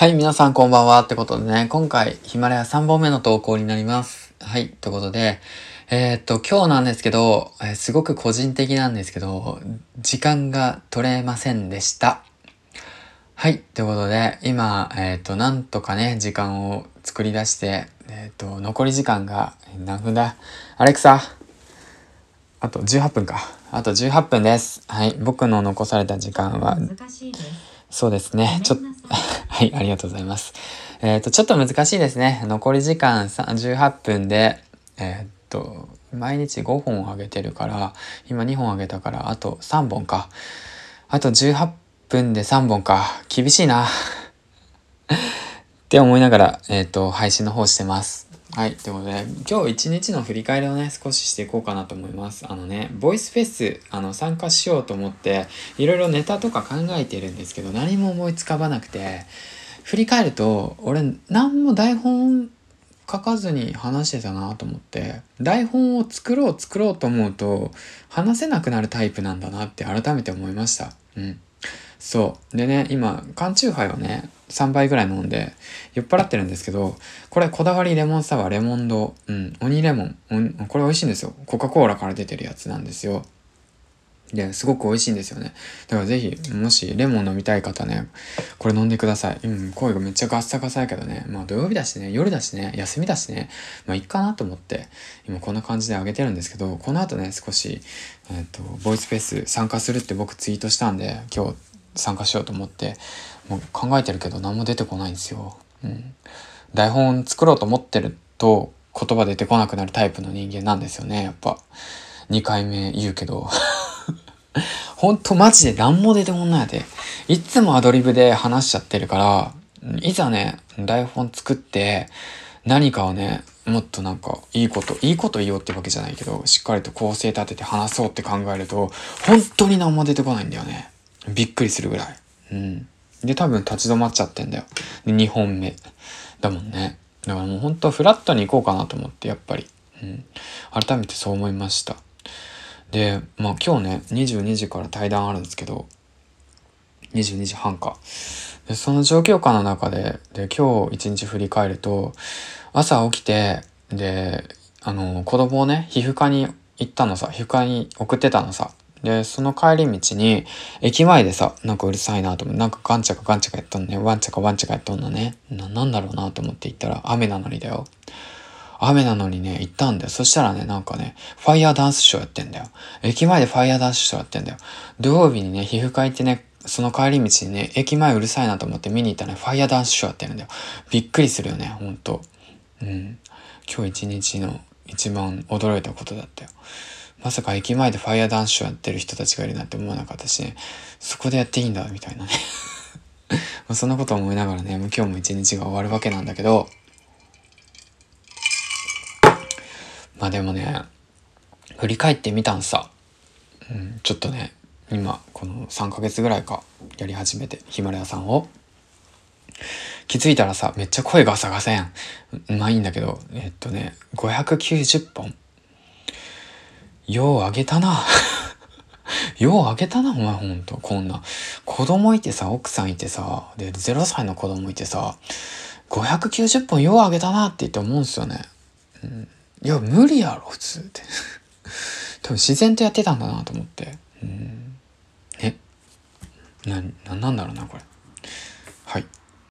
はい、皆さんこんばんは。ってことでね、今回ヒマラヤ3本目の投稿になります。はい、ということで、えー、っと、今日なんですけど、えー、すごく個人的なんですけど、時間が取れませんでした。はい、ということで、今、えー、っと、なんとかね、時間を作り出して、えっと、残り時間が何分だ？アレクサあと18分か。あと18分です。はい、僕の残された時間は、そうですね。ちょっと、はい、ありがとうございます。えっ、ー、と、ちょっと難しいですね。残り時間18分で、えっ、ー、と、毎日5本上げてるから、今2本上げたから、あと3本か。あと18分で3本か。厳しいな。って思いながら、えっ、ー、と、配信の方してます。はい。ということで、今日一日の振り返りをね、少ししていこうかなと思います。あのね、ボイスフェス、あの、参加しようと思って、いろいろネタとか考えてるんですけど、何も思いつかばなくて、振り返ると、俺、何も台本書かずに話してたなと思って、台本を作ろう作ろうと思うと、話せなくなるタイプなんだなって改めて思いました。うん。そう。でね、今、缶チューハイをね、3杯ぐらい飲んで、酔っ払ってるんですけど、これこだわりレモンサワーレモンド、うん、鬼レモン、これ美味しいんですよ。コカ・コーラから出てるやつなんですよ。で、すごく美味しいんですよね。だからぜひ、もしレモン飲みたい方ね、これ飲んでください。うん、声がめっちゃガッサガサやけどね。まあ土曜日だしね、夜だしね、休みだしね、まあいいかなと思って、今こんな感じであげてるんですけど、この後ね、少し、えっ、と、ボイスペース参加するって僕ツイートしたんで、今日参加しようと思ってもう考えてるけど何も出てこないんですよ。うん、台本作ろうと思ってると言葉出てこなくなるタイプの人間なんですよねやっぱ。2回目言うけど。ほんとマジで何も出てこないで。いつもアドリブで話しちゃってるから、いざね、台本作って、何かをね、もっとなんか、いいこと、いいこと言おうってわけじゃないけど、しっかりと構成立てて話そうって考えると、本当に何も出てこないんだよね。びっくりするぐらい。うん。で、多分立ち止まっちゃってんだよ。で、2本目。だもんね。だからもうほんとフラットに行こうかなと思って、やっぱり。うん。改めてそう思いました。で、まあ今日ね、22時から対談あるんですけど、22時半か。で、その状況下の中で、で、今日一日振り返ると、朝起きて、で、あの、子供をね、皮膚科に行ったのさ、皮膚科に送ってたのさ。で、その帰り道に、駅前でさ、なんかうるさいなと思って、なんかガンチャカガンチャカやっとんね。ワンチャカワンチャカやっとんのね。な、なんだろうなと思って行ったら、雨なのにだよ。雨なのにね、行ったんだよ。そしたらね、なんかね、ファイヤーダンスショーやってんだよ。駅前でファイヤーダンスショーやってんだよ。土曜日にね、皮膚科行ってね、その帰り道にね、駅前うるさいなと思って見に行ったらね、ファイヤーダンスショーやってるんだよ。びっくりするよね、ほんと。うん。今日一日の一番驚いたことだったよ。まさか駅前でファイヤーダンスをやってる人たちがいるなんて思わなかったし、そこでやっていいんだ、みたいなね そんなこと思いながらね、もう今日も一日が終わるわけなんだけど、まあでもね、振り返ってみたんさ。うん、ちょっとね、今、この3ヶ月ぐらいか、やり始めて、ヒマラヤさんを。気づいたらさ、めっちゃ声が探せん。うまいいんだけど、えっとね、590本ようあげたな。ようあげたな、お前ほんと。こんな。子供いてさ、奥さんいてさ、で、0歳の子供いてさ、590本ようあげたなって言って思うんすよね。うん、いや、無理やろ、普通って。多分自然とやってたんだなと思って。うん。ね。な、な、なんだろうな、これ。